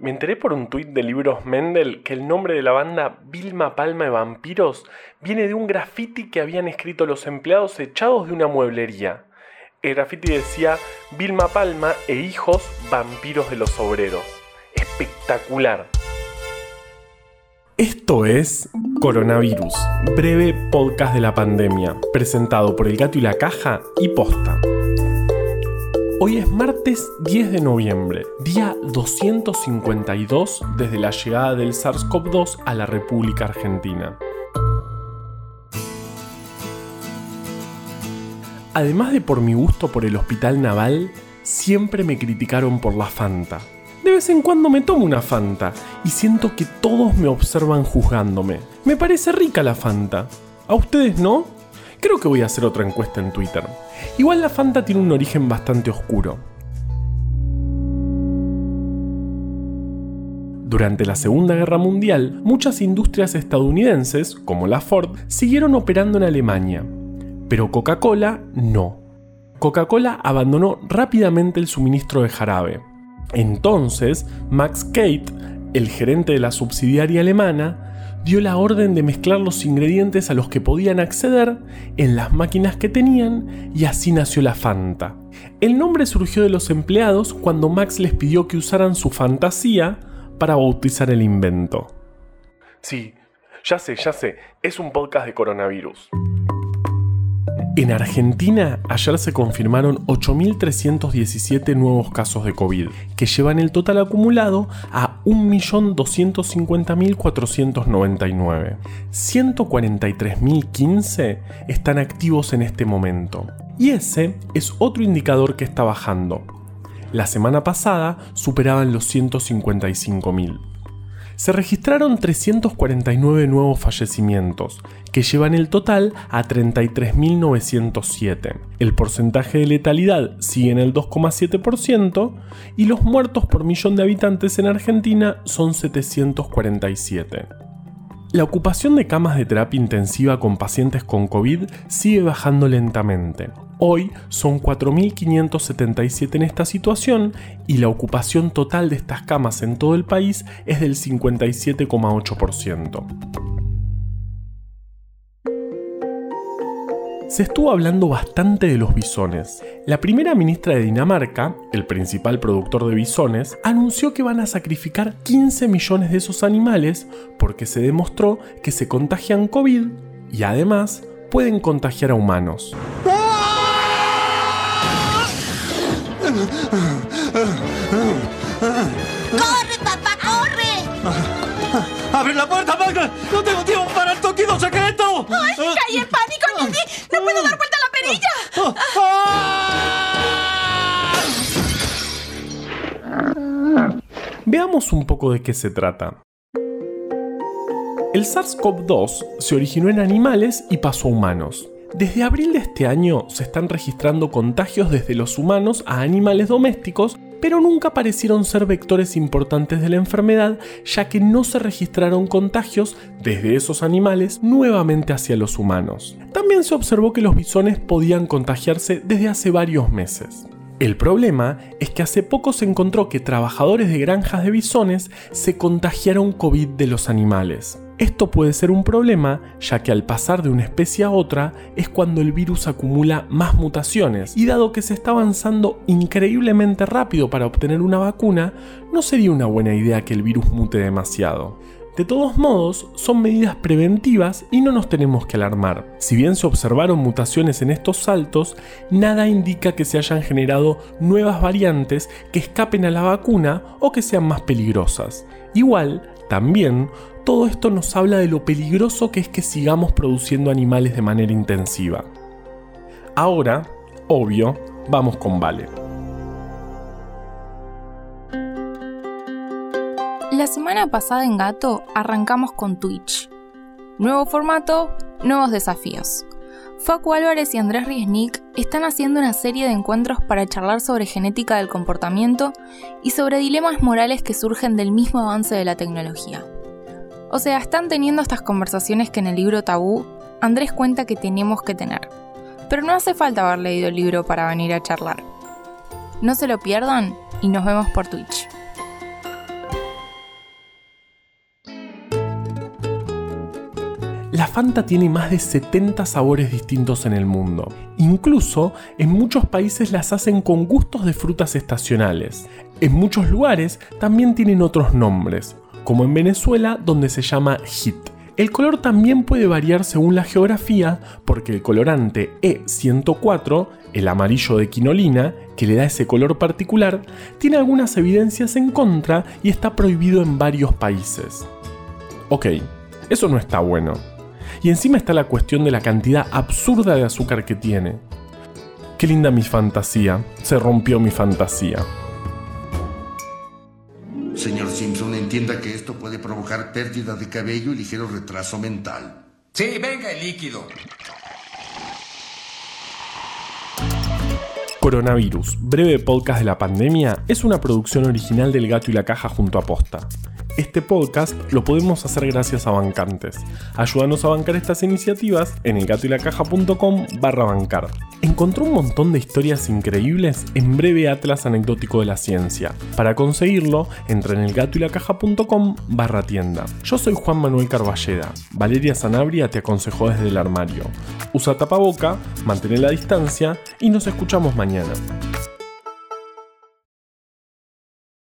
Me enteré por un tuit de libros Mendel que el nombre de la banda Vilma Palma de Vampiros viene de un graffiti que habían escrito los empleados echados de una mueblería. El graffiti decía Vilma Palma e hijos vampiros de los obreros. Espectacular. Esto es Coronavirus, breve podcast de la pandemia, presentado por El Gato y la Caja y Posta. Hoy es martes 10 de noviembre, día 252 desde la llegada del SARS-CoV-2 a la República Argentina. Además de por mi gusto por el hospital naval, siempre me criticaron por la Fanta. De vez en cuando me tomo una Fanta y siento que todos me observan juzgándome. Me parece rica la Fanta. ¿A ustedes no? Creo que voy a hacer otra encuesta en Twitter. Igual la Fanta tiene un origen bastante oscuro. Durante la Segunda Guerra Mundial, muchas industrias estadounidenses, como la Ford, siguieron operando en Alemania, pero Coca-Cola no. Coca-Cola abandonó rápidamente el suministro de jarabe. Entonces, Max Kate, el gerente de la subsidiaria alemana, dio la orden de mezclar los ingredientes a los que podían acceder en las máquinas que tenían y así nació la Fanta. El nombre surgió de los empleados cuando Max les pidió que usaran su fantasía para bautizar el invento. Sí, ya sé, ya sé, es un podcast de coronavirus. En Argentina, ayer se confirmaron 8.317 nuevos casos de COVID, que llevan el total acumulado a 1.250.499. 143.015 están activos en este momento. Y ese es otro indicador que está bajando. La semana pasada superaban los 155.000 se registraron 349 nuevos fallecimientos, que llevan el total a 33.907. El porcentaje de letalidad sigue en el 2,7% y los muertos por millón de habitantes en Argentina son 747. La ocupación de camas de terapia intensiva con pacientes con COVID sigue bajando lentamente. Hoy son 4.577 en esta situación y la ocupación total de estas camas en todo el país es del 57,8%. Se estuvo hablando bastante de los bisones. La primera ministra de Dinamarca, el principal productor de bisones, anunció que van a sacrificar 15 millones de esos animales porque se demostró que se contagian COVID y además pueden contagiar a humanos. ¡Corre, papá, corre! ¡Abre la puerta, Michael! ¡No tengo tiempo para el toquido secreto! ¡Ay, caí en pánico, Nicky! ¡No puedo dar vuelta a la perilla! Veamos un poco de qué se trata. El SARS-CoV-2 se originó en animales y pasó a humanos. Desde abril de este año se están registrando contagios desde los humanos a animales domésticos, pero nunca parecieron ser vectores importantes de la enfermedad, ya que no se registraron contagios desde esos animales nuevamente hacia los humanos. También se observó que los bisones podían contagiarse desde hace varios meses. El problema es que hace poco se encontró que trabajadores de granjas de bisones se contagiaron COVID de los animales. Esto puede ser un problema ya que al pasar de una especie a otra es cuando el virus acumula más mutaciones y dado que se está avanzando increíblemente rápido para obtener una vacuna, no sería una buena idea que el virus mute demasiado. De todos modos, son medidas preventivas y no nos tenemos que alarmar. Si bien se observaron mutaciones en estos saltos, nada indica que se hayan generado nuevas variantes que escapen a la vacuna o que sean más peligrosas. Igual, también, todo esto nos habla de lo peligroso que es que sigamos produciendo animales de manera intensiva. Ahora, obvio, vamos con Vale. La semana pasada en Gato arrancamos con Twitch. Nuevo formato, nuevos desafíos. Facu Álvarez y Andrés Riesnik están haciendo una serie de encuentros para charlar sobre genética del comportamiento y sobre dilemas morales que surgen del mismo avance de la tecnología. O sea, están teniendo estas conversaciones que en el libro Tabú Andrés cuenta que tenemos que tener. Pero no hace falta haber leído el libro para venir a charlar. No se lo pierdan y nos vemos por Twitch. La Fanta tiene más de 70 sabores distintos en el mundo. Incluso en muchos países las hacen con gustos de frutas estacionales. En muchos lugares también tienen otros nombres, como en Venezuela donde se llama HIT. El color también puede variar según la geografía porque el colorante E104, el amarillo de quinolina, que le da ese color particular, tiene algunas evidencias en contra y está prohibido en varios países. Ok, eso no está bueno. Y encima está la cuestión de la cantidad absurda de azúcar que tiene. Qué linda mi fantasía. Se rompió mi fantasía. Señor Simpson, entienda que esto puede provocar pérdida de cabello y ligero retraso mental. Sí, venga el líquido. Coronavirus, breve podcast de la pandemia, es una producción original del Gato y la Caja junto a Posta. Este podcast lo podemos hacer gracias a bancantes. Ayúdanos a bancar estas iniciativas en elgatoylacaja.com barra bancar. Encontró un montón de historias increíbles en breve Atlas Anecdótico de la Ciencia. Para conseguirlo, entra en elgatoylacaja.com barra tienda. Yo soy Juan Manuel Carballeda. Valeria Sanabria te aconsejó desde el armario. Usa tapaboca, mantén la distancia y nos escuchamos mañana.